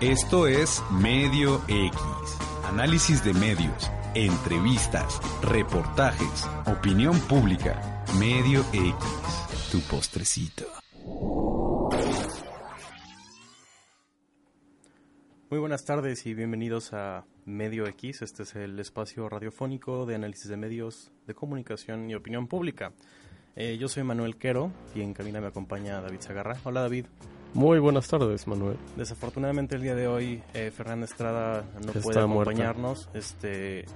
Esto es Medio X, análisis de medios, entrevistas, reportajes, opinión pública. Medio X, tu postrecito. Muy buenas tardes y bienvenidos a Medio X. Este es el espacio radiofónico de análisis de medios, de comunicación y opinión pública. Eh, yo soy Manuel Quero y en cabina me acompaña David Zagarra. Hola David. Muy buenas tardes, Manuel. Desafortunadamente el día de hoy eh, Fernanda Estrada no puede acompañarnos. Este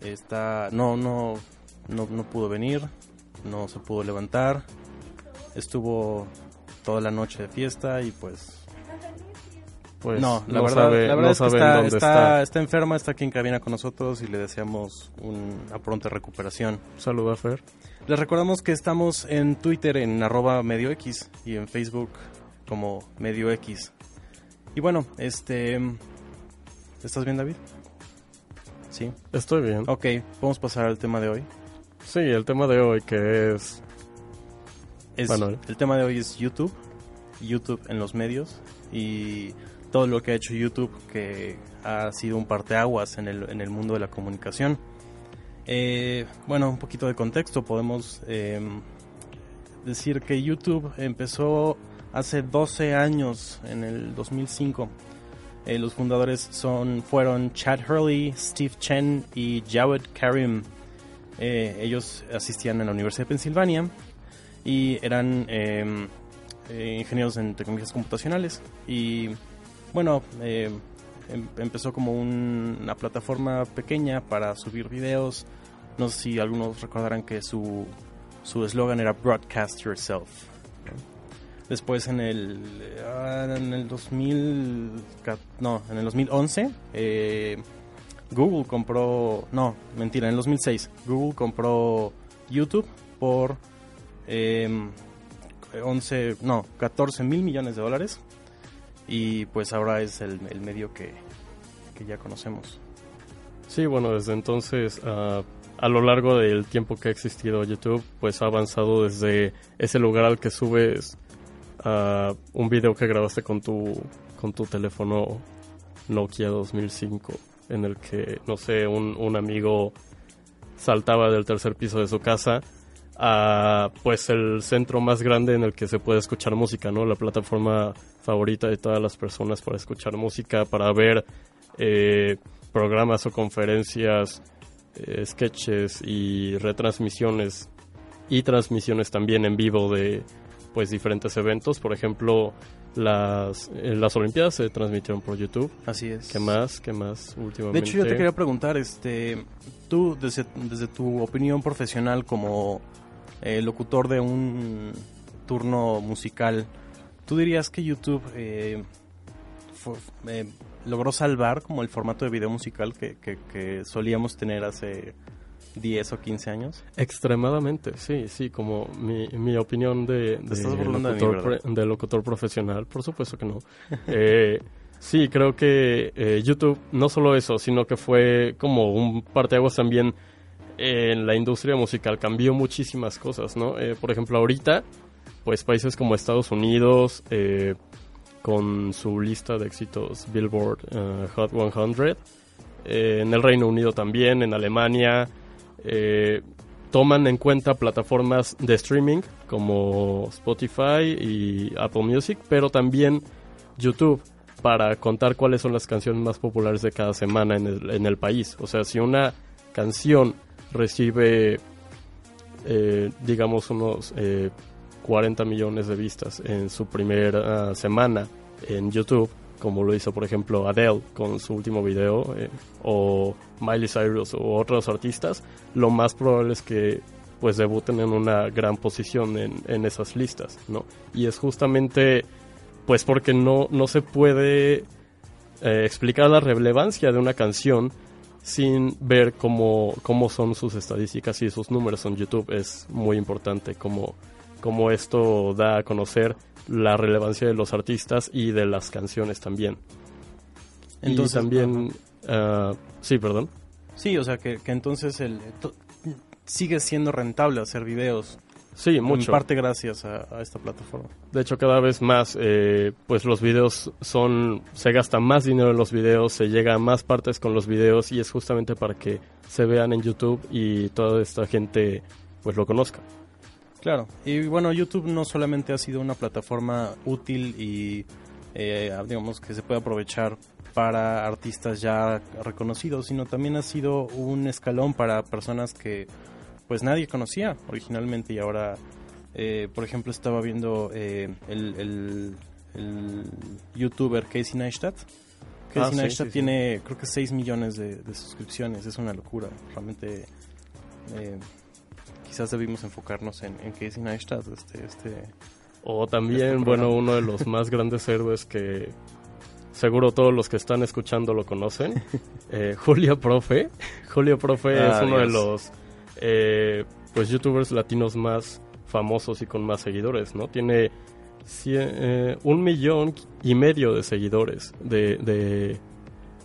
está no, no no no pudo venir, no se pudo levantar. Estuvo toda la noche de fiesta y pues pues no, la verdad, la verdad es que está, está, enferma, está aquí en cabina con nosotros y le deseamos una pronta recuperación. Saluda, Fer. Les recordamos que estamos en Twitter en arroba medio X y en Facebook como medio X. Y bueno, este... ¿Estás bien, David? Sí. Estoy bien. Ok, vamos a pasar al tema de hoy. Sí, el tema de hoy que es... es El tema de hoy es YouTube. YouTube en los medios y todo lo que ha hecho YouTube que ha sido un parteaguas en el, en el mundo de la comunicación. Eh, bueno, un poquito de contexto, podemos em, decir que YouTube empezó hace 12 años, en el 2005. Eh, los fundadores son, fueron Chad Hurley, Steve Chen y Jawed Karim. Eh, ellos asistían en la Universidad de Pensilvania y eran em, eh, ingenieros en tecnologías computacionales. Y bueno, em, empezó como una plataforma pequeña para subir videos. No sé si algunos recordarán que su eslogan era Broadcast Yourself. Después en el, ah, en el 2000, no, en el 2011, eh, Google compró, no, mentira, en el 2006, Google compró YouTube por 11, em, no, 14 mil millones de dólares y pues ahora es el, medio que, que, ya conocemos. Sí, bueno, desde entonces, uh, a lo largo del tiempo que ha existido YouTube, pues ha avanzado desde ese lugar al que subes un video que grabaste con tu, con tu teléfono Nokia 2005 en el que, no sé, un, un amigo saltaba del tercer piso de su casa a pues el centro más grande en el que se puede escuchar música, ¿no? La plataforma favorita de todas las personas para escuchar música, para ver eh, programas o conferencias, eh, sketches y retransmisiones y transmisiones también en vivo de, pues diferentes eventos. Por ejemplo, las, eh, las Olimpiadas se transmitieron por YouTube. Así es. ¿Qué más? ¿Qué más últimamente? De hecho, yo te quería preguntar, este, tú, desde, desde tu opinión profesional como eh, locutor de un turno musical, ¿tú dirías que YouTube eh, logró salvar como el formato de video musical que, que solíamos tener hace 10 o 15 años? Extremadamente, sí, sí, como mi, mi opinión de, de, locutor, profesional, por supuesto que no. eh, sí, creo que eh, YouTube, no solo eso, sino que fue como un parteaguas también en la industria musical, cambió muchísimas cosas, ¿no? Eh, por ejemplo, ahorita, pues países como Estados Unidos, con su lista de éxitos Billboard Hot 100, en el Reino Unido también, en Alemania, eh, toman en cuenta plataformas de streaming como Spotify y Apple Music, pero también YouTube para contar cuáles son las canciones más populares de cada semana en el, país. O sea, si una canción recibe, eh, digamos, unos 40 eh, millones de vistas en su primera semana en YouTube, como lo hizo por ejemplo Adele con su último video eh, o Miley Cyrus o otros artistas, lo más probable es que pues debuten en una gran posición en, en esas listas, ¿no? Y es justamente pues porque no, no se puede eh, explicar la relevancia de una canción sin ver cómo, cómo son sus estadísticas y sus números en YouTube. Es muy importante cómo, cómo esto da a conocer la relevancia de los artistas y de las canciones también. Entonces, y también, ah, sí, perdón. Sí, o sea que, entonces el, sigue siendo rentable hacer videos Sí, mucho. En parte gracias a, esta plataforma. De hecho, cada vez más, eh, pues los videos son, se gasta más dinero en los videos, se llega a más partes con los videos y es justamente para que se vean en YouTube y toda esta gente, pues lo conozca. Claro, y bueno, YouTube no solamente ha sido una plataforma útil y eh, digamos que se puede aprovechar para artistas ya reconocidos, sino también ha sido un escalón para personas que pues nadie conocía originalmente y ahora, eh, por ejemplo, estaba viendo eh, el, youtuber Casey Neistat. Casey ah, Neistat tiene creo que 6 millones de, suscripciones, es una locura, realmente eh, quizás debimos enfocarnos en, Casey Neistat. Este, este, o también, este bueno, uno de los más grandes héroes que seguro todos los que están escuchando lo conocen, Julia Profe. Julia Profe es ah, uno de los eh, pues youtubers latinos más famosos y con más seguidores, ¿no? Tiene eh, un millón y medio de seguidores, de,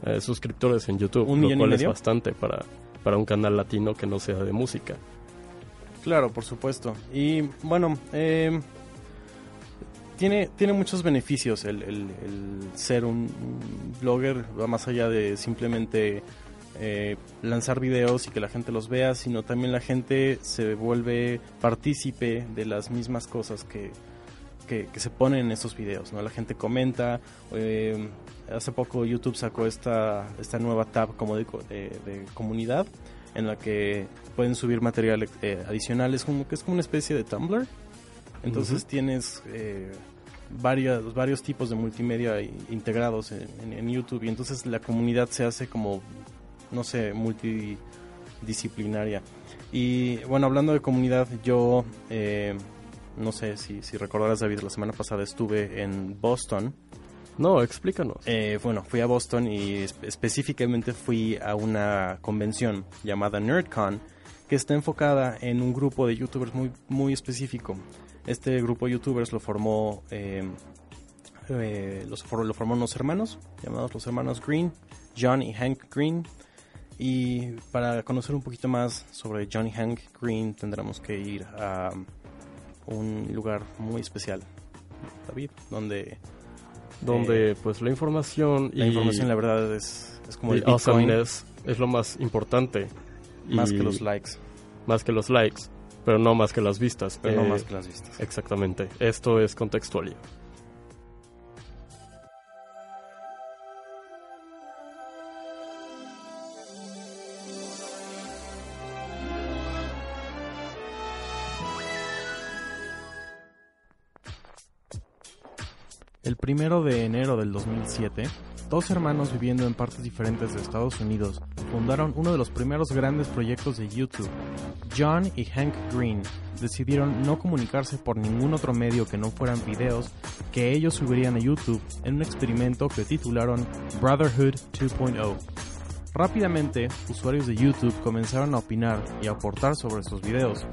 eh, suscriptores en YouTube, ¿Un lo cual es bastante para, para un canal latino que no sea de música. Claro, por supuesto. Y bueno, tiene, tiene muchos beneficios el, ser un, blogger, va más allá de simplemente eh, lanzar videos y que la gente los vea, sino también la gente se vuelve partícipe de las mismas cosas que, que, se ponen en estos videos, ¿no? La gente comenta, eh, hace poco YouTube sacó esta, esta nueva tab como de, comunidad en la que pueden subir material eh, adicionales, como que es como una especie de Tumblr. Entonces tienes varios, varios tipos de multimedia integrados en, en, YouTube y entonces la comunidad se hace como no sé, multidisciplinaria. Y bueno, hablando de comunidad, yo, eh, no sé si, si recordarás, David, la semana pasada estuve en Boston. No, explícanos. Eh, bueno, fui a Boston y específicamente fui a una convención llamada NerdCon que está enfocada en un grupo de youtubers muy, muy específico. Este grupo de youtubers lo formó, eh, los, lo formó unos hermanos llamados los hermanos Green, John y Hank Green. Y para conocer un poquito más sobre Johnny Hank Green tendremos que ir a un lugar muy especial, David, donde... Donde eh, pues la información... La información la verdad es, es como el es lo más importante. Más que los likes. Más que los likes, pero no más que las vistas. Pero no más que las vistas. Exactamente. Esto es contextual. El primero de enero del 2007, dos hermanos viviendo en partes diferentes de Estados Unidos fundaron uno de los primeros grandes proyectos de YouTube. John y Hank Green decidieron no comunicarse por ningún otro medio que no fueran videos que ellos subirían a YouTube en un experimento que titularon Brotherhood 2.0. Rápidamente, usuarios de YouTube comenzaron a opinar y a aportar sobre estos videos,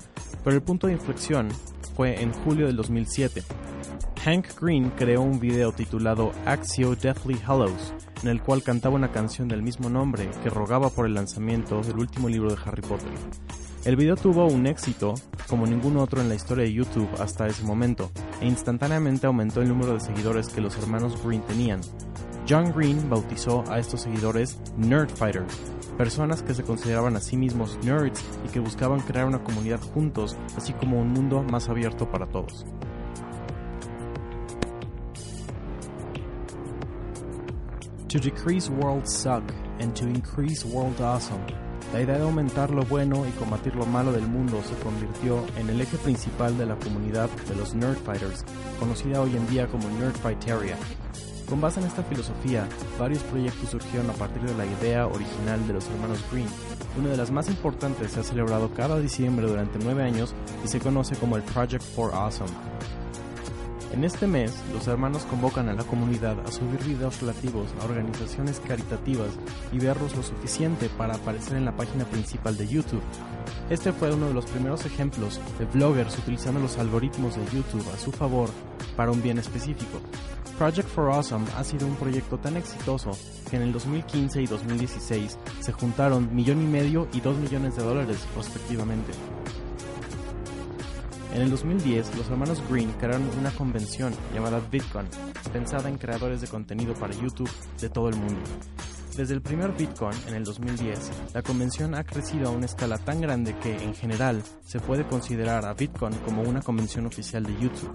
pero el punto de inflexión fue en julio del 2007, Hank Green creó un video titulado Axio Deathly Hallows, en el cual cantaba una canción del mismo nombre que rogaba por el lanzamiento del último libro de Harry Potter. El video tuvo un éxito como ningún otro en la historia de YouTube hasta ese momento, e instantáneamente aumentó el número de seguidores que los hermanos Green tenían. John Green bautizó a estos seguidores Nerd Fighters, personas que se consideraban a sí mismos nerds y que buscaban crear una comunidad juntos, así como un mundo más abierto para todos. To decrease world suck and to increase world awesome. La idea de aumentar lo bueno y combatir lo malo del mundo se convirtió en el eje principal de la comunidad de los Nerdfighters, conocida hoy en día como Nerdfighteria. Con base en esta filosofía, varios proyectos surgieron a partir de la idea original de los hermanos Green. Una de las más importantes se ha celebrado cada diciembre durante nueve años y se conoce como el Project for Awesome. En este mes, los hermanos convocan a la comunidad a subir videos relativos a organizaciones caritativas y verlos lo suficiente para aparecer en la página principal de YouTube. Este fue uno de los primeros ejemplos de bloggers utilizando los algoritmos de YouTube a su favor para un bien específico. Project for Awesome ha sido un proyecto tan exitoso que en el 2015 y 2016 se juntaron millón y medio y dos millones de dólares respectivamente. En el 2010, los hermanos Green crearon una convención llamada VidCon, pensada en creadores de contenido para YouTube de todo el mundo. Desde el primer Bitcoin en el 2010, la convención ha crecido a una escala tan grande que, en general, se puede considerar a Bitcoin como una convención oficial de YouTube.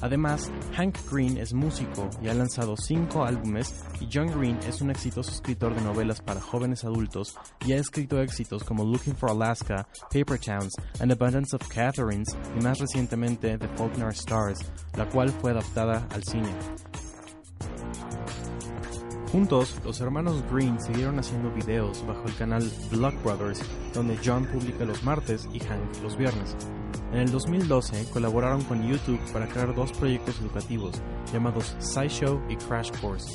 Además, Hank Green es músico y ha lanzado cinco álbumes y John Green es un exitoso escritor de novelas para jóvenes adultos y ha escrito éxitos como Looking for Alaska, Paper Towns, An Abundance of Catherines y más recientemente The Faulkner Stars, la cual fue adaptada al cine. Juntos, los hermanos Green siguieron haciendo videos bajo el canal Block Brothers, donde John publica los martes y Hank los viernes. En el 2012 colaboraron con YouTube para crear dos proyectos educativos llamados SciShow y Crash Course.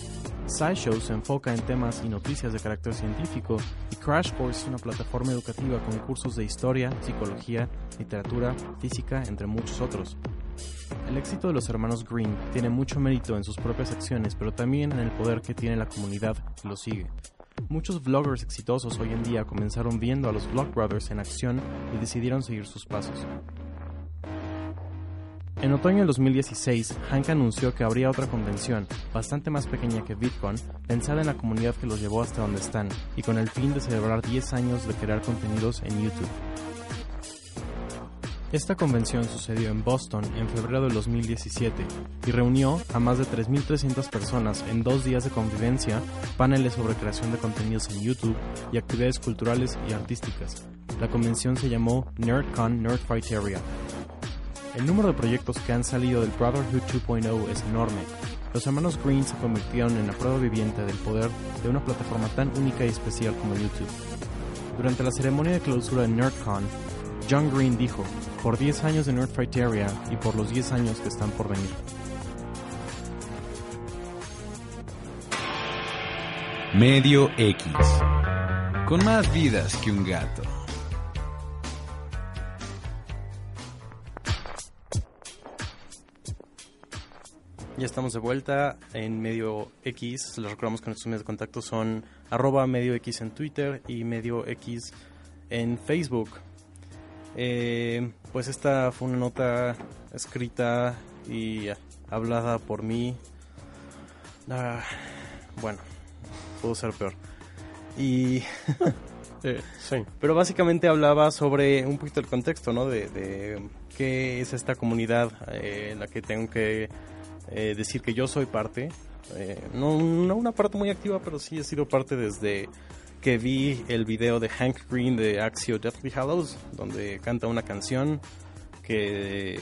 SciShow se enfoca en temas y noticias de carácter científico y Crash Course es una plataforma educativa con cursos de historia, psicología, literatura, física, entre muchos otros. El éxito de los hermanos Green tiene mucho mérito en sus propias acciones, pero también en el poder que tiene la comunidad que los sigue. Muchos vloggers exitosos hoy en día comenzaron viendo a los Vlogbrothers en acción y decidieron seguir sus pasos. En otoño de 2016, Hank anunció que habría otra convención, bastante más pequeña que Bitcoin, pensada en la comunidad que los llevó hasta donde están, y con el fin de celebrar 10 años de crear contenidos en YouTube. Esta convención sucedió en Boston en febrero de 2017 y reunió a más de 3.300 personas en dos días de convivencia, paneles sobre creación de contenidos en YouTube y actividades culturales y artísticas. La convención se llamó NerdCon Nerdfighteria. El número de proyectos que han salido del Brotherhood 2.0 es enorme. Los hermanos Green se convirtieron en la prueba viviente del poder de una plataforma tan única y especial como YouTube. Durante la ceremonia de clausura de NerdCon, John Green dijo, por 10 años de Nerdfighteria y por los 10 años que están por venir. Medio X. Con más vidas que un gato. Ya estamos de vuelta en Medio X. Les recordamos que nuestros medios de contacto son arroba Medio X en Twitter y Medio X en Facebook. Eh, pues esta fue una nota escrita y hablada por mí. Ah, bueno, pudo ser peor. Y... Eh, sí. Pero básicamente hablaba sobre un poquito el contexto, ¿no? De, qué es esta comunidad eh, en la que tengo que decir que yo soy parte. no, no una parte muy activa, pero sí he sido parte desde que vi el video de Hank Green de Axio Deathly Hallows, donde canta una canción que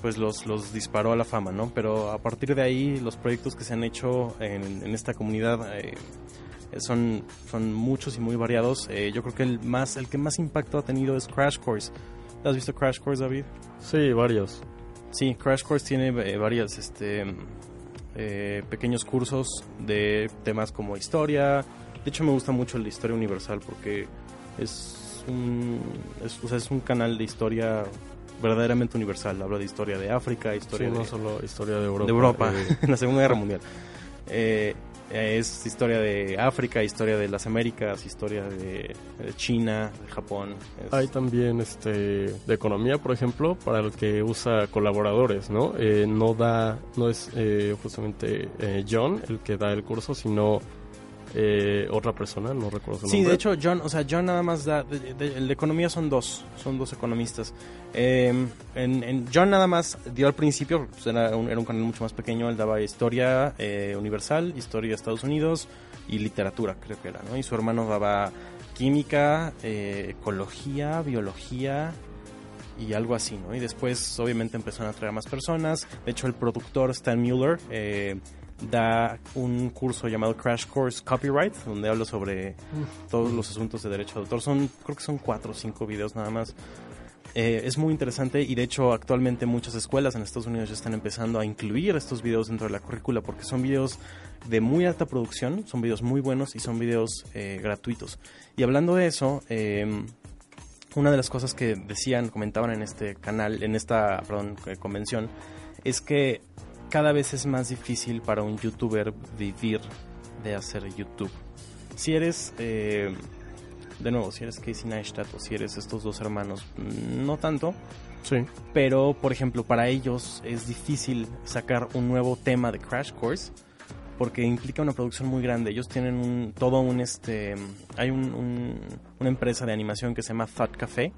pues los, los disparó a la fama, ¿no? Pero a partir de ahí los proyectos que se han hecho en, esta comunidad eh, son, son muchos y muy variados. Eh, yo creo que el, más, el que más impacto ha tenido es Crash Course. ¿Has visto Crash Course, David? Sí, varios. Sí, Crash Course tiene eh, varias este, pequeños cursos de temas como historia, de hecho, me gusta mucho la historia universal porque es un, es, un canal de historia verdaderamente universal. Habla de historia de África, historia no solo historia de Europa. De Europa, en la Segunda Guerra Mundial. Eh, es historia de África, historia de las Américas, historia de, China, de Japón. Hay también este de economía, por ejemplo, para el que usa colaboradores, ¿no? Eh, no da, no es eh, justamente John el que da el curso, sino eh, otra persona, no recuerdo su sí, nombre. Sí, de hecho, John, o sea, John nada más da. el de economía son dos, son dos economistas. Em, en, John nada más dio al principio, pues, era, un, era, un, canal mucho más pequeño, él daba historia eh, universal, historia de Estados Unidos y literatura, creo que era, ¿no? Y su hermano daba química, eh, ecología, biología y algo así, ¿no? Y después, obviamente, empezaron a traer más personas. De hecho, el productor Stan Mueller eh, da un curso llamado Crash Course Copyright, donde habla sobre todos los asuntos de derecho de autor. Son, creo que son cuatro o cinco videos nada más. Eh, es muy interesante y de hecho actualmente muchas escuelas en Estados Unidos ya están empezando a incluir estos videos dentro de la currícula porque son videos de muy alta producción, son videos muy buenos y son videos eh, gratuitos. Y hablando de eso, em, una de las cosas que decían, comentaban en este canal, en esta eh, convención, es que cada vez es más difícil para un youtuber vivir de hacer YouTube. Si eres, eh, de nuevo, si eres Casey Neistat o si eres estos dos hermanos, no tanto, Sí. Pero, por ejemplo, para ellos es difícil sacar un nuevo tema de Crash Course porque implica una producción muy grande. Ellos tienen un, todo un, este, hay un, una empresa de animación que se llama Fat Café,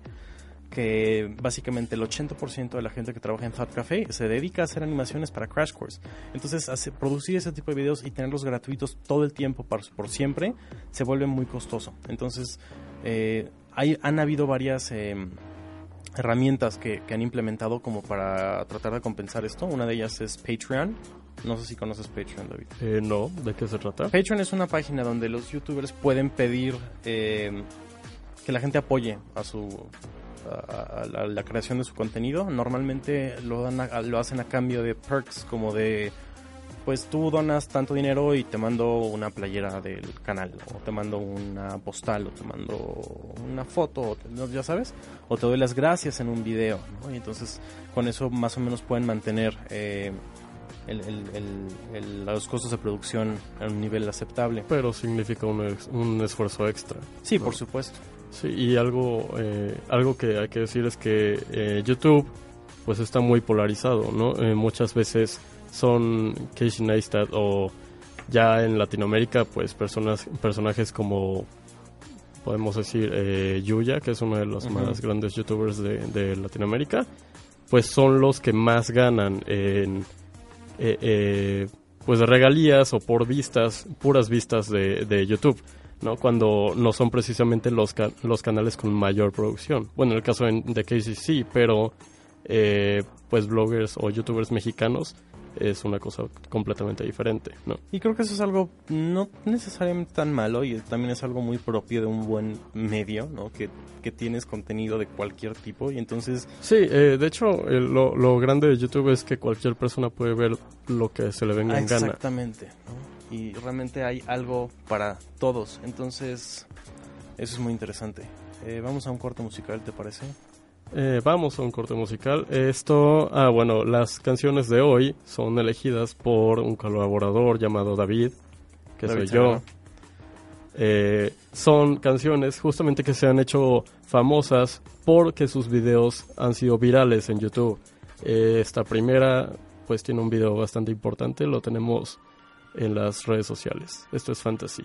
que básicamente el 80% de la gente que trabaja en Fat Café se dedica a hacer animaciones para Crash Course. Entonces, hace, producir ese tipo de videos y tenerlos gratuitos todo el tiempo por, por siempre se vuelve muy costoso. Entonces, eh, hay, han habido varias eh, herramientas que, que, han implementado como para tratar de compensar esto. Una de ellas es Patreon. No sé si conoces Patreon, David. Eh, no, ¿de qué se trata? Patreon es una página donde los youtubers pueden pedir que la gente apoye a su a, la, creación de su contenido. Normalmente lo, dan lo hacen a cambio de perks como de, pues tú donas tanto dinero y te mando una playera del canal, o te mando una postal, o te mando una foto, ya sabes, o te doy las gracias en un video, Y entonces con eso más o menos pueden mantener eh, los costos de producción a un nivel aceptable. Pero significa un, un esfuerzo extra. Sí, por supuesto. Sí, y algo, eh, algo que hay que decir es que eh, YouTube pues está muy polarizado, ¿no? Eh, muchas veces son Casey Neistat o ya en Latinoamérica pues personas, personajes como podemos decir Yuya, que es uno de los más grandes youtubers de, Latinoamérica, pues son los que más ganan en pues de regalías o por vistas, puras vistas de, de YouTube. ¿No? Cuando no son precisamente los, los canales con mayor producción. Bueno, en el caso de Casey sí, pero eh, pues bloggers o youtubers mexicanos es una cosa completamente diferente, ¿no? Y creo que eso es algo no necesariamente tan malo y también es algo muy propio de un buen medio, ¿no? Que, que tienes contenido de cualquier tipo y entonces... Sí, eh, de hecho, lo, lo, grande de YouTube es que cualquier persona puede ver lo que se le venga en gana. Exactamente, y realmente hay algo para todos. Entonces, eso es muy interesante. Eh, vamos a un corte musical, ¿te parece? Eh, vamos a un corte musical. Esto, ah, bueno, las canciones de hoy son elegidas por un colaborador llamado David, que soy yo. Eh, son canciones justamente que se han hecho famosas porque sus videos han sido virales en YouTube. esta primera, pues tiene un video bastante importante, lo tenemos en las redes sociales. Esto es Fantasy.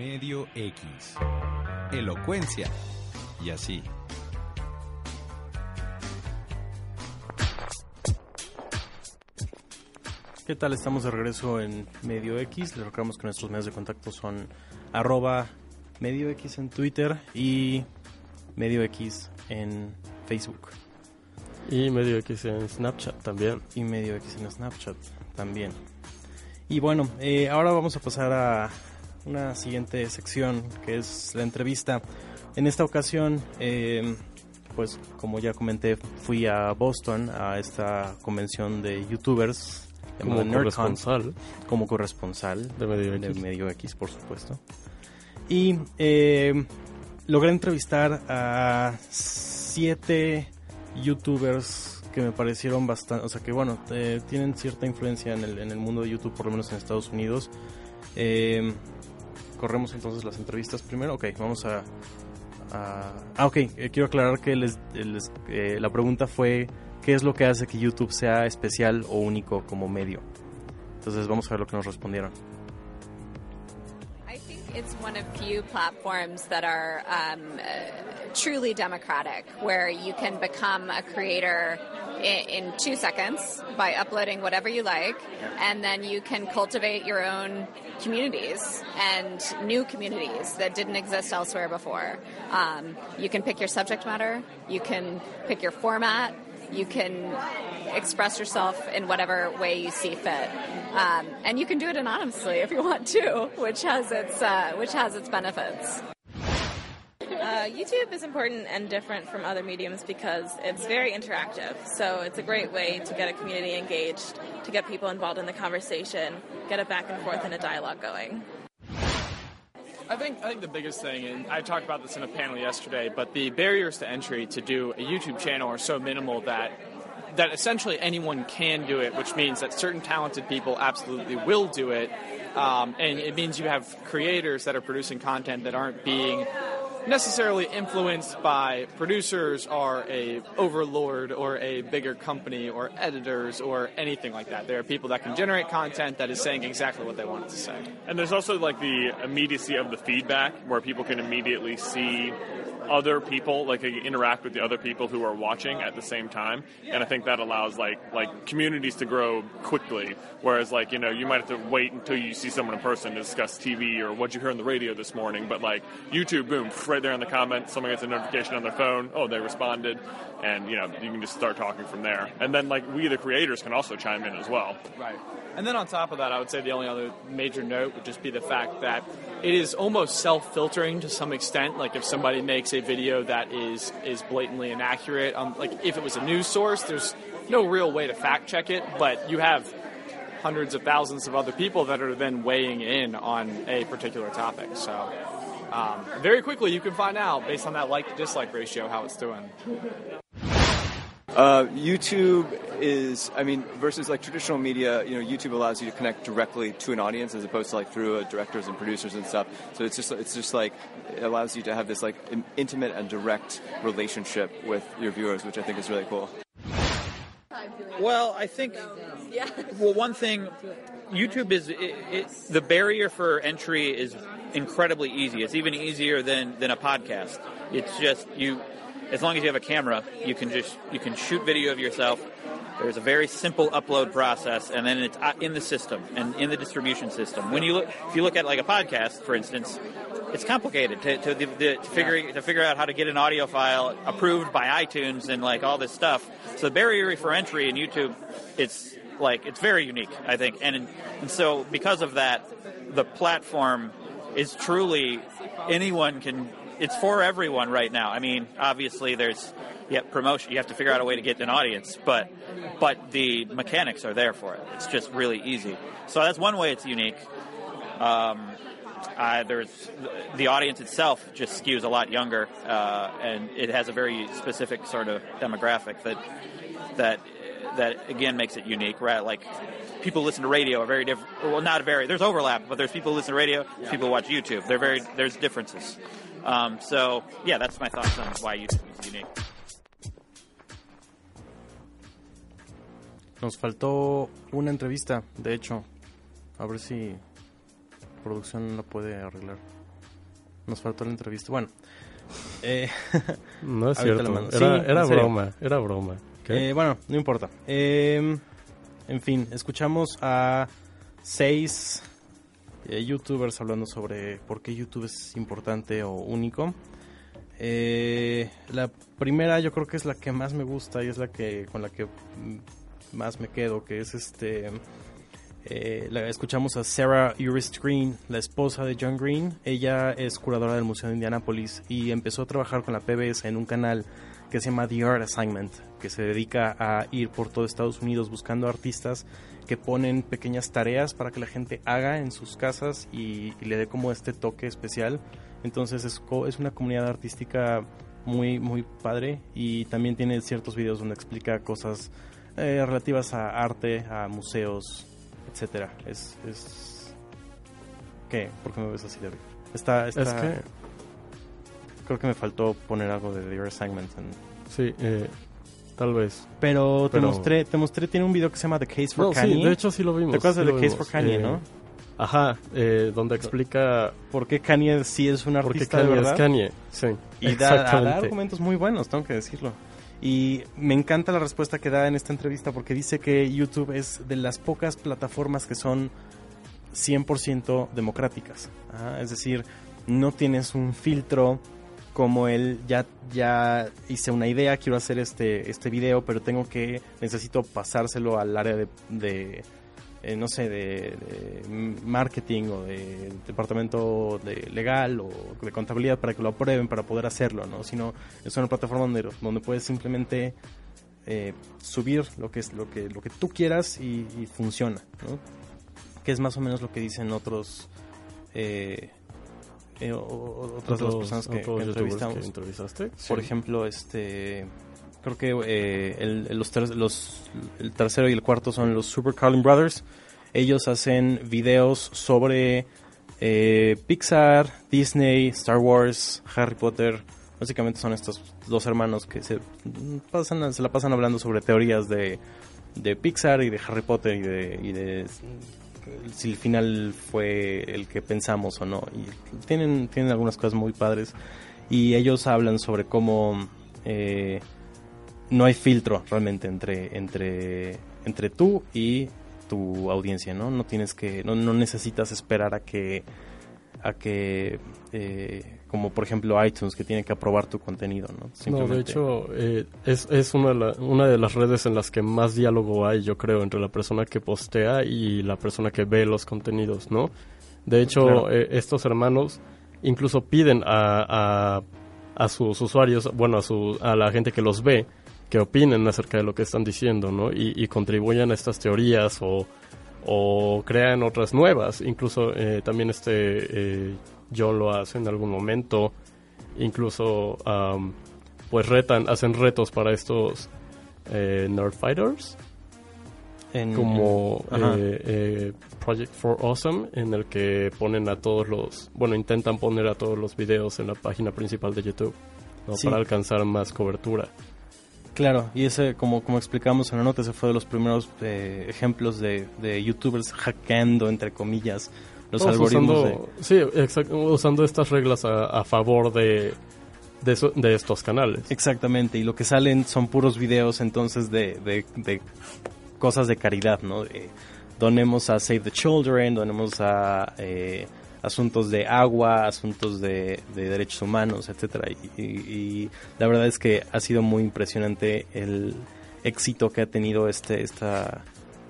Medio X. Elocuencia. Y así. ¿Qué tal? Estamos de regreso en Medio X. Les recordamos que nuestros medios de contacto son arroba Medio X en Twitter y Medio X en Facebook. Y Medio X en Snapchat también. Y Medio X en Snapchat también. Y bueno, eh, ahora vamos a pasar a una siguiente sección que es la entrevista. En esta ocasión, eh, pues como ya comenté, fui a Boston a esta convención de youtubers como corresponsal. Como corresponsal de Medio X. De Medio X, por supuesto. Y eh, logré entrevistar a siete youtubers que me parecieron bastante, o sea que bueno, eh, tienen cierta influencia en el, en el mundo de YouTube, por lo menos en Estados Unidos. Eh, corremos entonces las entrevistas primero. Ok, vamos a... ah, ok, quiero aclarar que les, la pregunta fue qué es lo que hace que YouTube sea especial o único como medio. Entonces vamos a ver lo que nos respondieron. I think it's one of few platforms that are um, uh, truly democratic, where you can become a creator in, in, two seconds by uploading whatever you like, and then you can cultivate your own communities and new communities that didn't exist elsewhere before. Um, you can pick your subject matter, you can pick your format, you can express yourself in whatever way you see fit, um, and you can do it anonymously if you want to, which has its uh, which has its benefits. Uh, YouTube is important and different from other mediums because it's very interactive. So it's a great way to get a community engaged, to get people involved in the conversation, get a back and forth and a dialogue going. I think I think the biggest thing, and I talked about this in a panel yesterday, but the barriers to entry to do a YouTube channel are so minimal that that essentially anyone can do it, which means that certain talented people absolutely will do it. Um, and it means you have creators that are producing content that aren't being necessarily influenced by producers or a overlord or a bigger company or editors or anything like that. There are people that can generate content that is saying exactly what they want it to say. And there's also like the immediacy of the feedback where people can immediately see other people, like interact with the other people who are watching at the same time, and I think that allows like like communities to grow quickly. Whereas like you know you might have to wait until you see someone in person to discuss TV or what you hear on the radio this morning, but like YouTube, boom, right there in the comments, someone gets a notification on their phone, oh they responded, and you know you can just start talking from there. And then like we the creators can also chime in as well. Right. And then on top of that, I would say the only other major note would just be the fact that it is almost self-filtering to some extent. Like if somebody makes a video that is is blatantly inaccurate, um, like if it was a news source, there's no real way to fact check it, but you have hundreds of thousands of other people that are then weighing in on a particular topic. So um, very quickly, you can find out based on that like to dislike ratio how it's doing. Uh, YouTube is, I mean, versus like traditional media, you know, YouTube allows you to connect directly to an audience as opposed to like through uh, directors and producers and stuff. So it's just, it's just like, it allows you to have this like intimate and direct relationship with your viewers, which I think is really cool. Well, I think, well, one thing, YouTube is, it, it, the barrier for entry is incredibly easy. It's even easier than, than a podcast. It's just, you, as long as you have a camera, you can just you can shoot video of yourself. There's a very simple upload process, and then it's uh, in the system and in the distribution system. When you look, if you look at like a podcast, for instance, it's complicated to, to, the, the, to figure to figure out how to get an audio file approved by iTunes and like all this stuff. So the barrier for entry in YouTube, it's like it's very unique, I think, and and so because of that, the platform is truly anyone can it's for everyone right now. I mean, obviously there's yeah promotion. You have to figure out a way to get an audience, but but the mechanics are there for it. It's just really easy. So that's one way it's unique. Um, uh, there's the audience itself just skews a lot younger, uh, and it has a very specific sort of demographic that that that again makes it unique. Right, like people listen to radio are very different. Well, not very. There's overlap, but there's people who listen to radio. People watch YouTube. They're very. There's differences. Um, so yeah, that's my thoughts on why YouTube is unique. Nos faltó una entrevista, de hecho. A ver si producción la puede arreglar. Nos faltó la entrevista. Bueno. Eh, no es cierto. Era, broma, era broma. Eh, bueno, no importa. Em, en fin, escuchamos a seis eh, youtubers hablando sobre por qué YouTube es importante o único. la primera yo creo que es la que más me gusta y es la que con la que más me quedo, que es este eh, escuchamos a Sarah Urist Green, la esposa de John Green. Ella es curadora del Museo de Indianapolis y empezó a trabajar con la PBS en un canal que se llama The Art Assignment, que se dedica a ir por todo Estados Unidos buscando artistas que ponen pequeñas tareas para que la gente haga en sus casas y, le dé como este toque especial. Entonces es, es una comunidad artística muy, muy padre y también tiene ciertos videos donde explica cosas eh, relativas a arte, a museos, etcétera. Es, es... ¿Qué? ¿Por qué me ves así, David? Está, está... Es que... Creo que me faltó poner algo de The Assignment. Sí, eh, tal vez. Pero, Te, mostré, te mostré, tiene un video que se llama The Case for Kanye. Sí, de hecho sí lo vimos. ¿Te acuerdas de The Case for Kanye, no? Eh, ajá, eh, donde explica por qué Kanye sí es un artista Kanye de verdad. Es Kanye, sí. Y da, da, argumentos muy buenos, tengo que decirlo. Y me encanta la respuesta que da en esta entrevista porque dice que YouTube es de las pocas plataformas que son 100% democráticas. Es decir, no tienes un filtro como él, ya, ya hice una idea, quiero hacer este, este video, pero tengo que, necesito pasárselo al área de eh, no sé, de, marketing o de departamento de legal o de contabilidad para que lo aprueben para poder hacerlo, ¿no? Sino es una plataforma donde, donde puedes simplemente eh, subir lo que es lo que lo que tú quieras y, funciona, ¿no? Que es más o menos lo que dicen otros eh, otras de las personas que, entrevistamos. entrevistaste. Por ejemplo, este Creo que eh, el, los, los, el tercero y el cuarto son los Super Carlin Brothers. Ellos hacen videos sobre eh, Pixar, Disney, Star Wars, Harry Potter. Básicamente son estos dos hermanos que se, pasan, se la pasan hablando sobre teorías de, de Pixar y de Harry Potter y de, y de si el final fue el que pensamos o no. Y tienen, tienen algunas cosas muy padres. Y ellos hablan sobre cómo... Eh, no hay filtro realmente entre, entre, entre tú y tu audiencia, ¿no? No tienes que, no, no necesitas esperar a que, a que, eh, como por ejemplo iTunes, que tiene que aprobar tu contenido, ¿no? No, de hecho, eh, es, es una, de una de las redes en las que más diálogo hay, yo creo, entre la persona que postea y la persona que ve los contenidos, ¿no? De hecho, eh, estos hermanos incluso piden a, a, a sus usuarios, bueno, a, su, a la gente que los ve, que opinen acerca de lo que están diciendo, ¿no? Y, contribuyan a estas teorías o, o crean otras nuevas. Incluso eh, también este eh, John lo hace en algún momento. Incluso pues retan, hacen retos para estos eh, Nerd Fighters. como eh, Project for Awesome, en el que ponen a todos los, bueno, intentan poner a todos los videos en la página principal de YouTube, para alcanzar más cobertura. Claro, y ese, como, como explicamos en la nota, ese fue de los primeros eh, ejemplos de, de, youtubers hackeando, entre comillas, los algoritmos. Sí, usando estas reglas a, favor de, de, estos canales. Exactamente, y lo que salen son puros videos entonces de, de, cosas de caridad, ¿no? donemos a Save the Children, donemos a... Eh, asuntos de agua, asuntos de, derechos humanos, etcétera. Y, la verdad es que ha sido muy impresionante el éxito que ha tenido este esta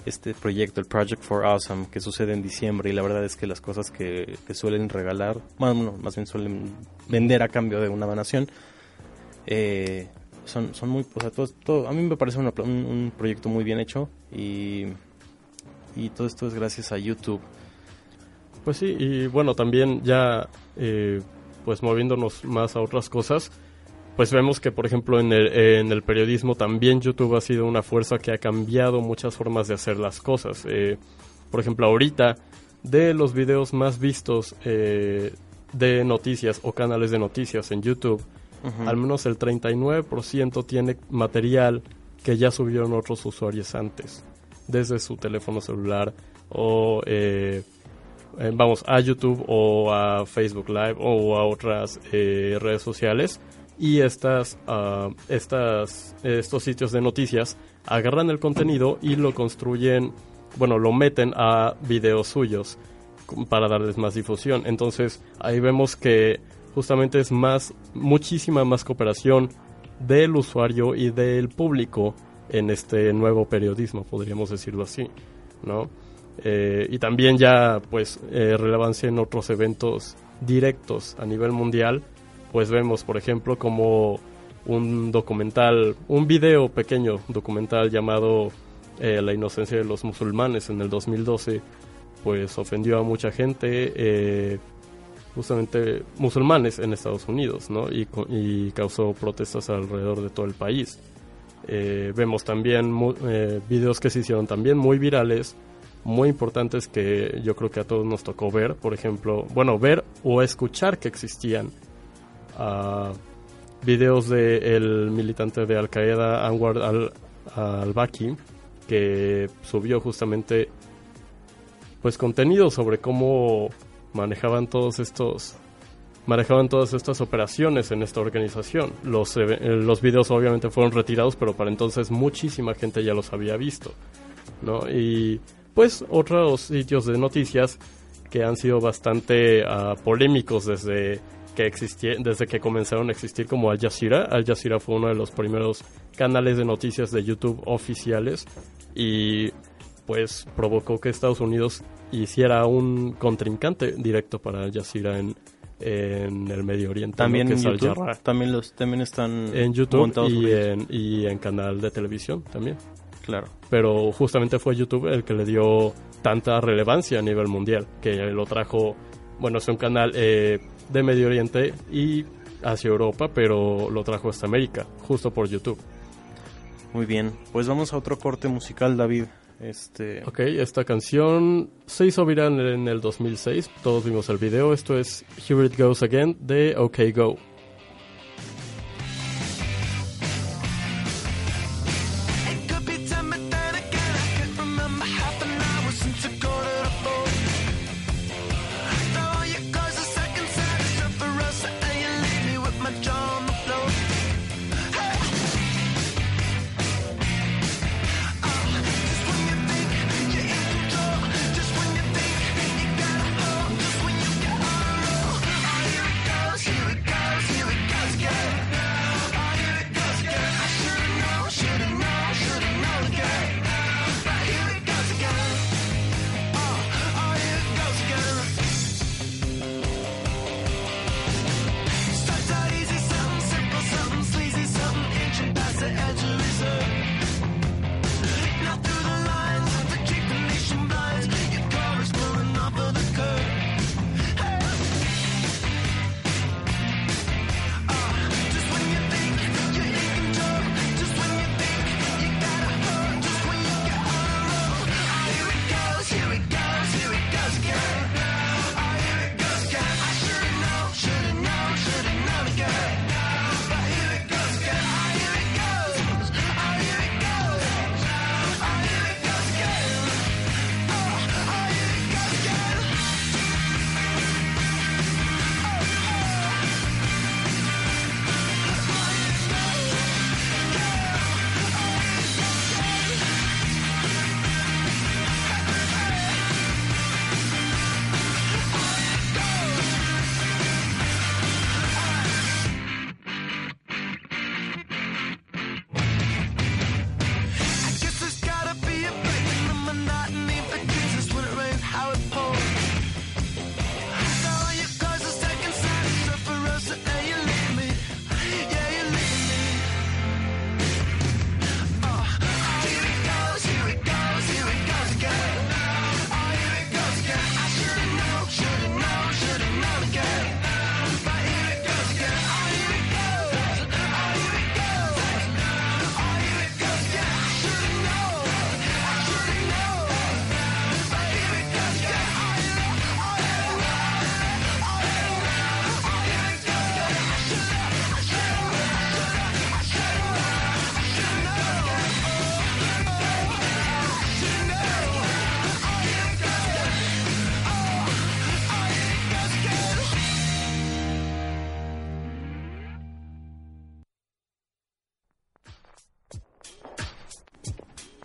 este proyecto, el Project for Awesome, que sucede en diciembre y la verdad es que las cosas que, suelen regalar, bueno, más bien suelen vender a cambio de una donación, eh, son, son muy, o todo, a mí me parece un, un, proyecto muy bien hecho y, y todo esto es gracias a YouTube. Pues sí, y bueno, también ya eh, pues moviéndonos más a otras cosas, pues vemos que por ejemplo en el, en el periodismo también YouTube ha sido una fuerza que ha cambiado muchas formas de hacer las cosas. Eh, por ejemplo, ahorita de los videos más vistos eh, de noticias o canales de noticias en YouTube, al menos el 39% tiene material que ya subieron otros usuarios antes, desde su teléfono celular o eh, vamos, a YouTube o a Facebook Live o a otras eh, redes sociales y estas, uh, estas, estos sitios de noticias agarran el contenido y lo construyen, bueno, lo meten a videos suyos para darles más difusión. Entonces ahí vemos que justamente es más, muchísima más cooperación del usuario y del público en este nuevo periodismo, podríamos decirlo así, ¿no? Eh, y también ya, pues, eh, relevancia en otros eventos directos a nivel mundial, pues vemos, por ejemplo, como un documental, un video pequeño documental llamado eh, La inocencia de los musulmanes en el 2012, pues ofendió a mucha gente, eh, justamente musulmanes en Estados Unidos, ¿no? Y, y, causó protestas alrededor de todo el país. Eh, vemos también videos que se hicieron también muy virales, muy importantes que yo creo que a todos nos tocó ver, por ejemplo, bueno, ver o escuchar que existían a videos del militante de Al Qaeda Anwar al-Baki que subió justamente pues contenido sobre cómo manejaban todos estos manejaban todas estas operaciones en esta organización. Los, eh, los videos obviamente fueron retirados, pero para entonces muchísima gente ya los había visto, ¿no? Y pues otros sitios de noticias que han sido bastante uh, polémicos desde que desde que comenzaron a existir como Al Jazeera. Al Jazeera fue uno de los primeros canales de noticias de YouTube oficiales y pues provocó que Estados Unidos hiciera un contrincante directo para Al Jazeera en, en el Medio Oriente. También en YouTube, también los también están en YouTube y en, y en canal de televisión también. Claro. Pero justamente fue YouTube el que le dio tanta relevancia a nivel mundial, que lo trajo, bueno, es un canal eh, de Medio Oriente y hacia Europa, pero lo trajo hasta América, justo por YouTube. Muy bien, pues vamos a otro corte musical, David. Este... Ok, esta canción se hizo viral en el 2006, todos vimos el video, esto es Here It Goes Again de OK Go.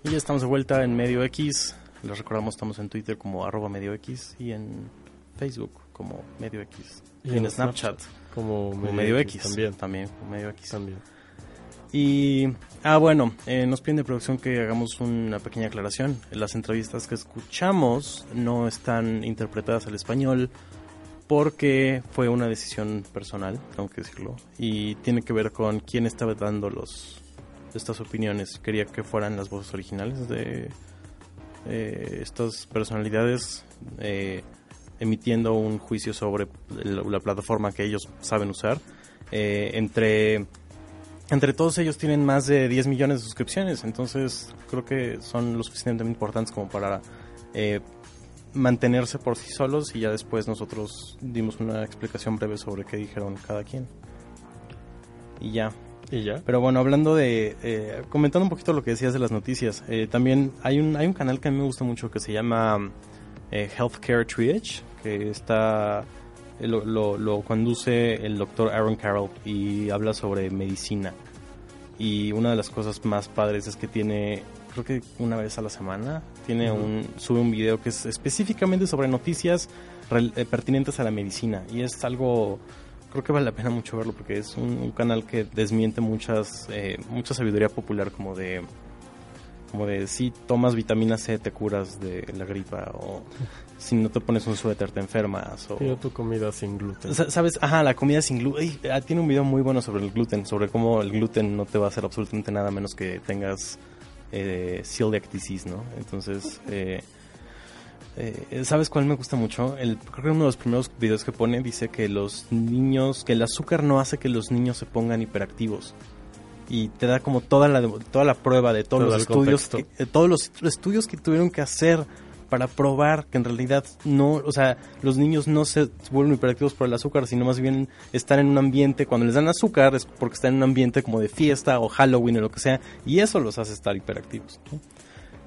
Y ya estamos de vuelta en Medio X. Les recordamos, estamos en Twitter como arroba Medio X y en Facebook como Medio X. Y, en Snapchat, como, Medio, X, También. También, como Medio X. También. Y, ah, bueno, eh, nos piden de producción que hagamos una pequeña aclaración. Las entrevistas que escuchamos no están interpretadas al español porque fue una decisión personal, tengo que decirlo, y tiene que ver con quién estaba dando los estas opiniones. Quería que fueran las voces originales de eh, estas personalidades eh, emitiendo un juicio sobre la, plataforma que ellos saben usar. Eh, entre, entre todos ellos tienen más de 10 millones de suscripciones, entonces creo que son lo suficientemente importantes como para mantenerse por sí solos y ya después nosotros dimos una explicación breve sobre qué dijeron cada quien. Y ya. Y ya. Pero bueno, hablando de. Eh, comentando un poquito lo que decías de las noticias, eh, también hay un, hay un canal que a mí me gusta mucho que se llama eh, Healthcare Triage, que está. Lo, lo, conduce el doctor Aaron Carroll y habla sobre medicina. Y una de las cosas más padres es que tiene, creo que una vez a la semana, tiene un, sube un video que es específicamente sobre noticias pertinentes a la medicina. Y es algo creo que vale la pena mucho verlo porque es un, canal que desmiente muchas eh, mucha sabiduría popular como de como de si tomas vitamina C te curas de la gripa o si no te pones un suéter te enfermas o tu comida sin gluten. Sabes ajá la comida sin gluten ah, tiene un video muy bueno sobre el gluten sobre cómo el gluten no te va a hacer absolutamente nada menos que tengas eh, celiac disease no entonces eh, eh, ¿Sabes cuál me gusta mucho? El, creo que uno de los primeros videos que pone dice que los niños, que el azúcar no hace que los niños se pongan hiperactivos. Y te da como toda la, toda la prueba de todos los estudios, que, eh, todos los estudios que tuvieron que hacer para probar que en realidad no, o sea, los niños no se vuelven hiperactivos por el azúcar, sino más bien están en un ambiente, cuando les dan azúcar es porque están en un ambiente como de fiesta o Halloween o lo que sea, y eso los hace estar hiperactivos.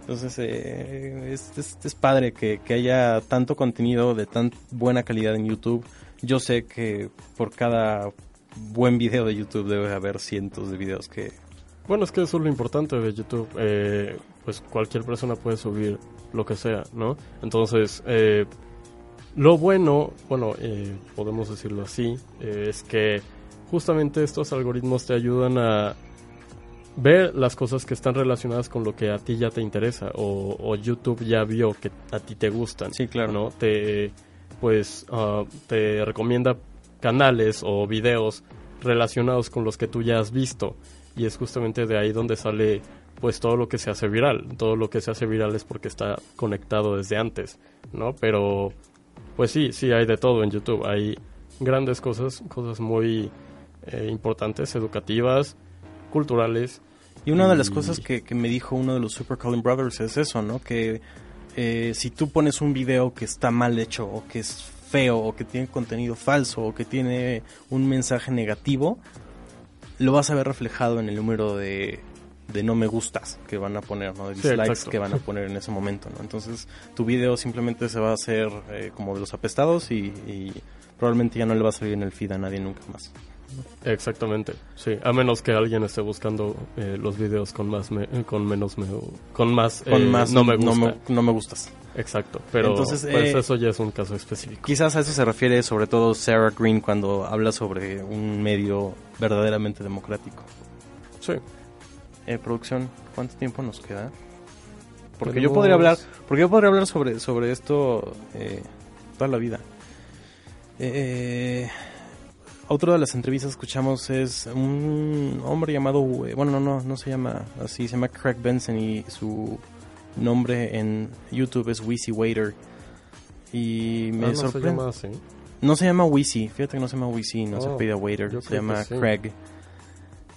Entonces, eh, es, padre que, haya tanto contenido de tan buena calidad en YouTube. Yo sé que por cada buen video de YouTube debe haber cientos de videos que... Bueno, es que eso es lo importante de YouTube. Eh, pues cualquier persona puede subir lo que sea, ¿no? Entonces, eh, lo bueno, bueno, podemos decirlo así, es que justamente estos algoritmos te ayudan a ver las cosas que están relacionadas con lo que a ti ya te interesa o, YouTube ya vio que a ti te gustan. Sí, claro. ¿no? Te, pues, ah, te recomienda canales o videos relacionados con los que tú ya has visto y es justamente de ahí donde sale pues todo lo que se hace viral. Todo lo que se hace viral es porque está conectado desde antes, ¿no? Pero pues sí, sí hay de todo en YouTube. Hay grandes cosas, cosas muy eh, importantes, educativas, culturales y una de las cosas que, me dijo uno de los Super Calling Brothers es eso, ¿no? Que eh, si tú pones un video que está mal hecho o que es feo o que tiene contenido falso o que tiene un mensaje negativo, lo vas a ver reflejado en el número de, no me gustas que van a poner, ¿no? De dislikes que van a poner en ese momento, ¿no? Entonces tu video simplemente se va a hacer eh, como de los apestados y, y probablemente ya no le va a salir en el feed a nadie nunca más. Exactamente, sí, a menos que alguien esté buscando eh, los videos con más con menos con más con eh, más no me no me, gustas. Exacto, pero Entonces, pues eh, eso ya es un caso específico. Quizás a eso se refiere sobre todo Sarah Green cuando habla sobre un medio verdaderamente democrático. Sí. producción, ¿cuánto tiempo nos queda? Porque yo podría hablar, porque yo podría hablar sobre sobre esto toda la vida. Eh, otra de las entrevistas que escuchamos es un hombre llamado, bueno, no, no, no se llama así, se llama Craig Benson y su nombre en YouTube es Wheezy Waiter. Y me ah, sorprende. No se llama No se llama Wheezy, fíjate que no se llama Wheezy, no se oh, pide Waiter, se llama Craig.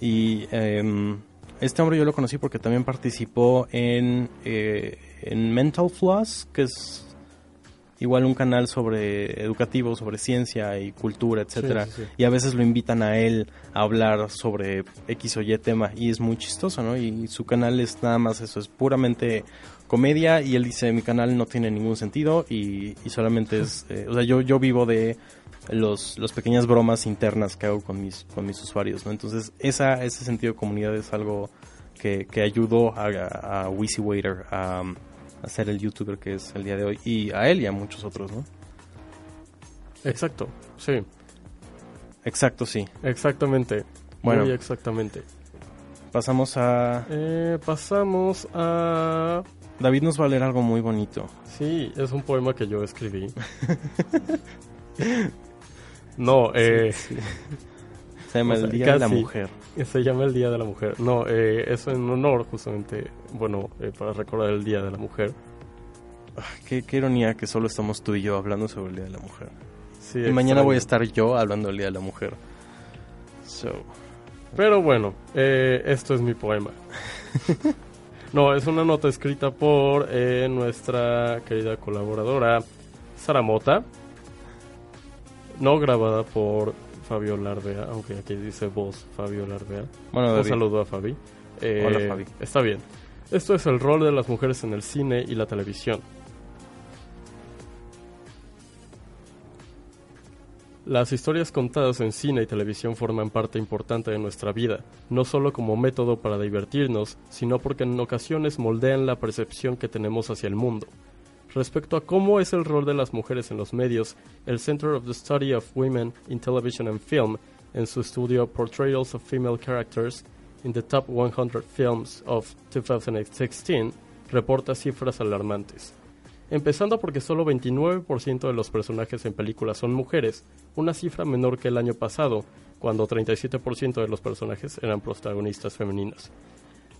Y em, este hombre yo lo conocí porque también participó en, eh, en Mental Floss, que es igual un canal sobre educativo, sobre ciencia y cultura, etcétera, y a veces lo invitan a él a hablar sobre X o Y tema y es muy chistoso, ¿no? Y su canal es nada más eso, es puramente comedia y él dice mi canal no tiene ningún sentido y, solamente es, eh, o sea, yo, yo vivo de los, los pequeñas bromas internas que hago con mis, con mis usuarios, ¿no? Entonces, esa, ese sentido de comunidad es algo que, que ayudó a, a Waiter a, a ser el youtuber que es el día de hoy y a él y a muchos otros, ¿no? Exacto, sí. Exacto, sí. Exactamente. Bueno, exactamente. Pasamos a... Eh, pasamos a... David nos va a leer algo muy bonito. Sí, es un poema que yo escribí. no, eh... Se llama el Día de la Mujer. Se llama el Día de la Mujer. No, eh, eso en honor justamente, bueno, eh, para recordar el Día de la Mujer. Ah, qué, ironía que solo estamos tú y yo hablando sobre el Día de la Mujer. Sí, y mañana voy a estar yo hablando del Día de la Mujer. So. Pero bueno, eh, esto es mi poema. no, es una nota escrita por eh, nuestra querida colaboradora Sara Mota. No grabada por Fabio Lardea, aunque aquí dice voz Fabio Lardea. Bueno, Un saludo a Fabi. Hola eh, Fabi. Está bien. Esto es el rol de las mujeres en el cine y la televisión. Las historias contadas en cine y televisión forman parte importante de nuestra vida, no solo como método para divertirnos, sino porque en ocasiones moldean la percepción que tenemos hacia el mundo. Respecto a cómo es el rol de las mujeres en los medios, el Center of the Study of Women in Television and Film, en su estudio Portrayals of Female Characters in the Top 100 Films of 2016, reporta cifras alarmantes. Empezando porque solo 29% de los personajes en películas son mujeres, una cifra menor que el año pasado, cuando 37% de los personajes eran protagonistas femeninas.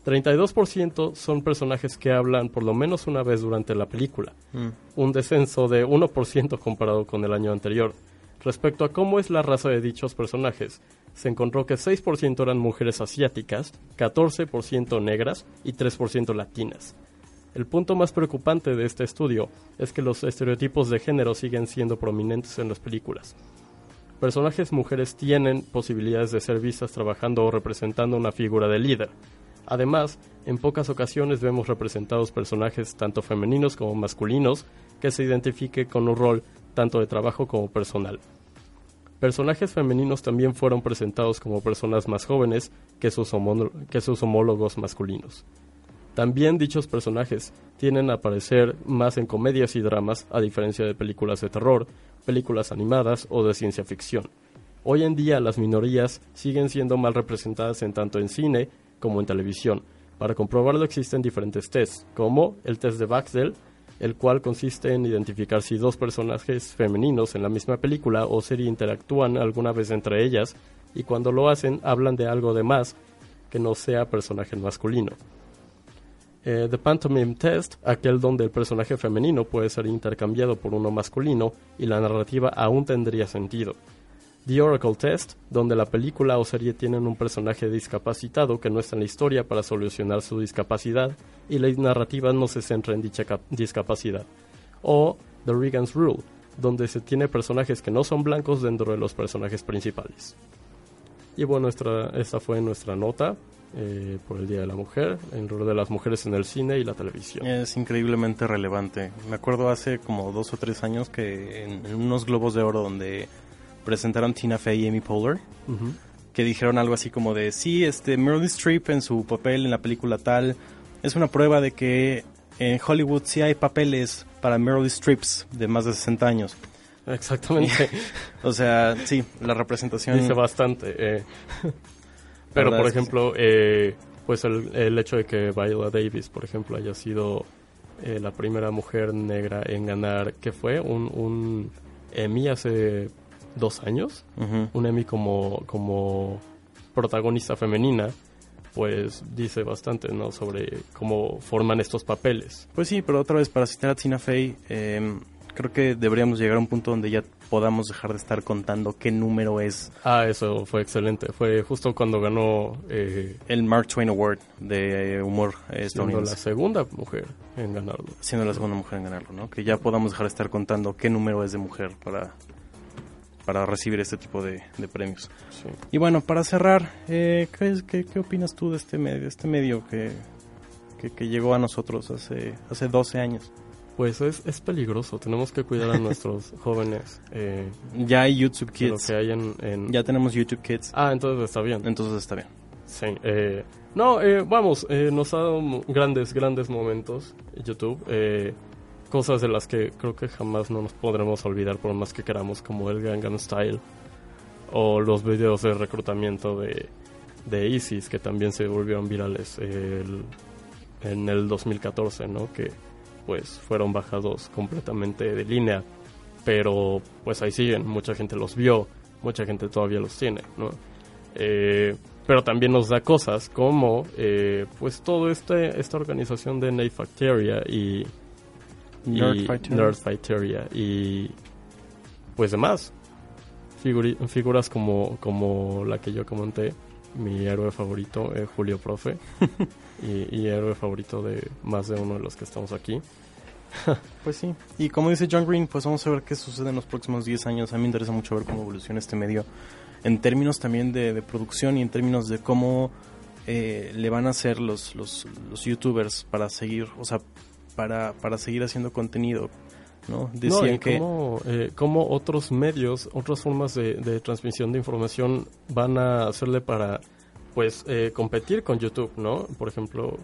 32% son personajes que hablan por lo menos una vez durante la película, mm. un descenso de 1% comparado con el año anterior. Respecto a cómo es la raza de dichos personajes, se encontró que 6% eran mujeres asiáticas, 14% negras y 3% latinas. El punto más preocupante de este estudio es que los estereotipos de género siguen siendo prominentes en las películas. Personajes mujeres tienen posibilidades de ser vistas trabajando o representando una figura de líder, Además, en pocas ocasiones vemos representados personajes tanto femeninos como masculinos que se identifique con un rol tanto de trabajo como personal. Personajes femeninos también fueron presentados como personas más jóvenes que sus, que sus homólogos masculinos. También dichos personajes tienen a aparecer más en comedias y dramas, a diferencia de películas de terror, películas animadas o de ciencia ficción. Hoy en día las minorías siguen siendo mal representadas en tanto en cine como en televisión. Para comprobarlo existen diferentes tests, como el test de Baxdell, el cual consiste en identificar si dos personajes femeninos en la misma película o serie interactúan alguna vez entre ellas y cuando lo hacen hablan de algo de más que no sea personaje masculino. Eh, the Pantomime Test, aquel donde el personaje femenino puede ser intercambiado por uno masculino y la narrativa aún tendría sentido. The Oracle Test, donde la película o serie tienen un personaje discapacitado que no está en la historia para solucionar su discapacidad y la narrativa no se centra en dicha discapacidad. O The Regan's Rule, donde se tiene personajes que no son blancos dentro de los personajes principales. Y bueno, esta, esta fue nuestra nota eh, por el Día de la Mujer, el rol de las mujeres en el cine y la televisión. Es increíblemente relevante. Me acuerdo hace como dos o tres años que en unos globos de oro donde presentaron Tina Fey y Amy Poehler, que dijeron algo así como de, sí, este, Meryl Streep en su papel en la película tal, es una prueba de que en Hollywood sí hay papeles para Meryl Streeps de más de 60 años. Exactamente. o sea, sí, la representación... Dice bastante. Eh. Pero, por ejemplo, eh, pues el, hecho de que Viola Davis, por ejemplo, haya sido eh, la primera mujer negra en ganar, ¿qué fue? Un, un Emmy hace dos años, un Emmy como, como protagonista femenina, pues dice bastante, ¿no? Sobre cómo forman estos papeles. Pues sí, pero otra vez, para citar a Tina Fey, em, creo que deberíamos llegar a un punto donde ya podamos dejar de estar contando qué número es. Ah, eso fue excelente. Fue justo cuando ganó eh, el Mark Twain Award de eh, humor estadounidense. Siendo la segunda mujer en ganarlo. Siendo la segunda mujer en ganarlo, ¿no? Que ya podamos dejar de estar contando qué número es de mujer para para recibir este tipo de, premios. Y bueno, para cerrar, eh, ¿qué, qué, opinas tú de este medio, este medio que, que, llegó a nosotros hace, hace 12 años? Pues es, es peligroso, tenemos que cuidar a nuestros jóvenes. Eh, ya hay YouTube Kids. que hay en, Ya tenemos YouTube Kids. Ah, entonces está bien. Entonces está bien. Sí. Eh, no, eh, vamos, eh, nos ha dado grandes, grandes momentos YouTube. Cosas de las que creo que jamás no nos podremos olvidar por más que queramos, como el Gangnam Style o los videos de reclutamiento de, de ISIS, que también se volvieron virales en el 2014, ¿no? Que pues fueron bajados completamente de línea, pero pues ahí siguen, mucha gente los vio, mucha gente todavía los tiene, ¿no? Eh, pero también nos da cosas como eh, pues todo este esta organización de Nefacteria y, y Nerdfighteria y pues demás. Figuras como como la que yo comenté mi héroe favorito es Julio Profe. Y, y, héroe favorito de más de uno de los que estamos aquí. Pues sí. Y como dice John Green pues vamos a ver qué sucede en los próximos 10 años. A mí me interesa mucho ver cómo evoluciona este medio en términos también de, producción y en términos de cómo eh, le van a hacer los, los, youtubers para seguir, o sea, para, para seguir haciendo contenido. ¿no? Decían que... Cómo, eh, cómo, otros medios, otras formas de, de, transmisión de información van a hacerle para pues eh, competir con YouTube, ¿no? Por ejemplo,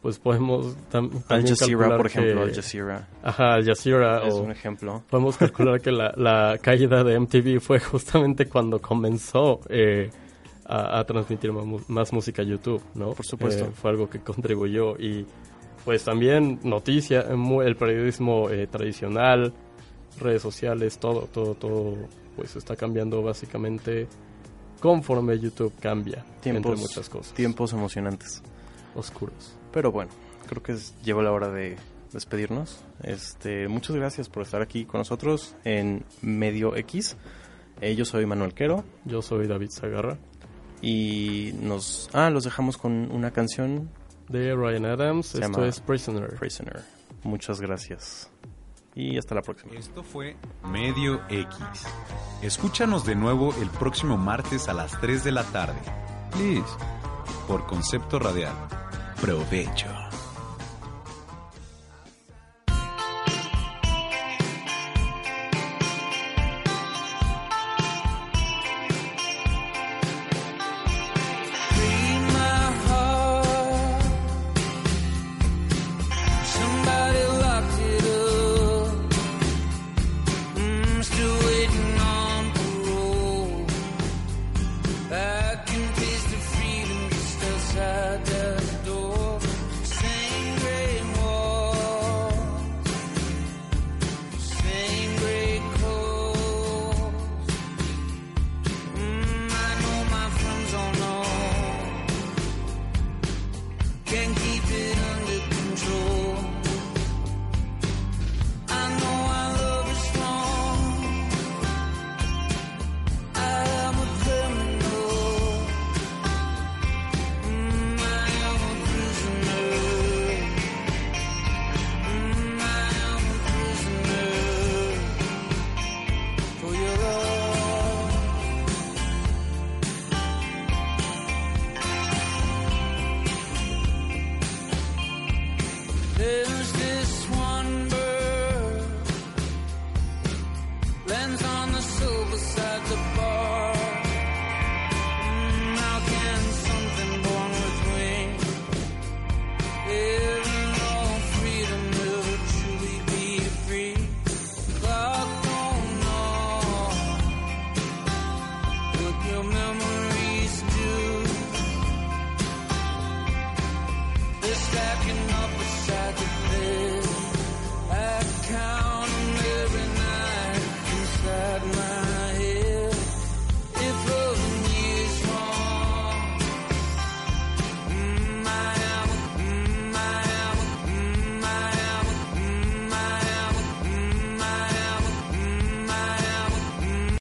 pues podemos también Al Jazeera, por ejemplo, Al Jazeera. Ajá, Al Jazeera. Es un ejemplo. Podemos calcular que la, la, caída de MTV fue justamente cuando comenzó eh, a, transmitir más, música a YouTube, ¿no? Por supuesto. Eh, fue algo que contribuyó y pues también noticia, el periodismo eh, tradicional, redes sociales, todo, todo, todo, pues está cambiando básicamente conforme YouTube cambia, tiempos, entre muchas cosas. Tiempos emocionantes. Oscuros. Pero bueno, creo que llegó la hora de despedirnos. Este, muchas gracias por estar aquí con nosotros en Medio X. Eh, yo soy Manuel Quero. Yo soy David Zagarra. Y nos... Ah, los dejamos con una canción. De Ryan Adams. Esto es Prisoner. Prisoner. Muchas gracias. Y hasta la próxima. Esto fue Medio X. Escúchanos de nuevo el próximo martes a las 3 de la tarde. Please. Por Concepto Radial. Provecho.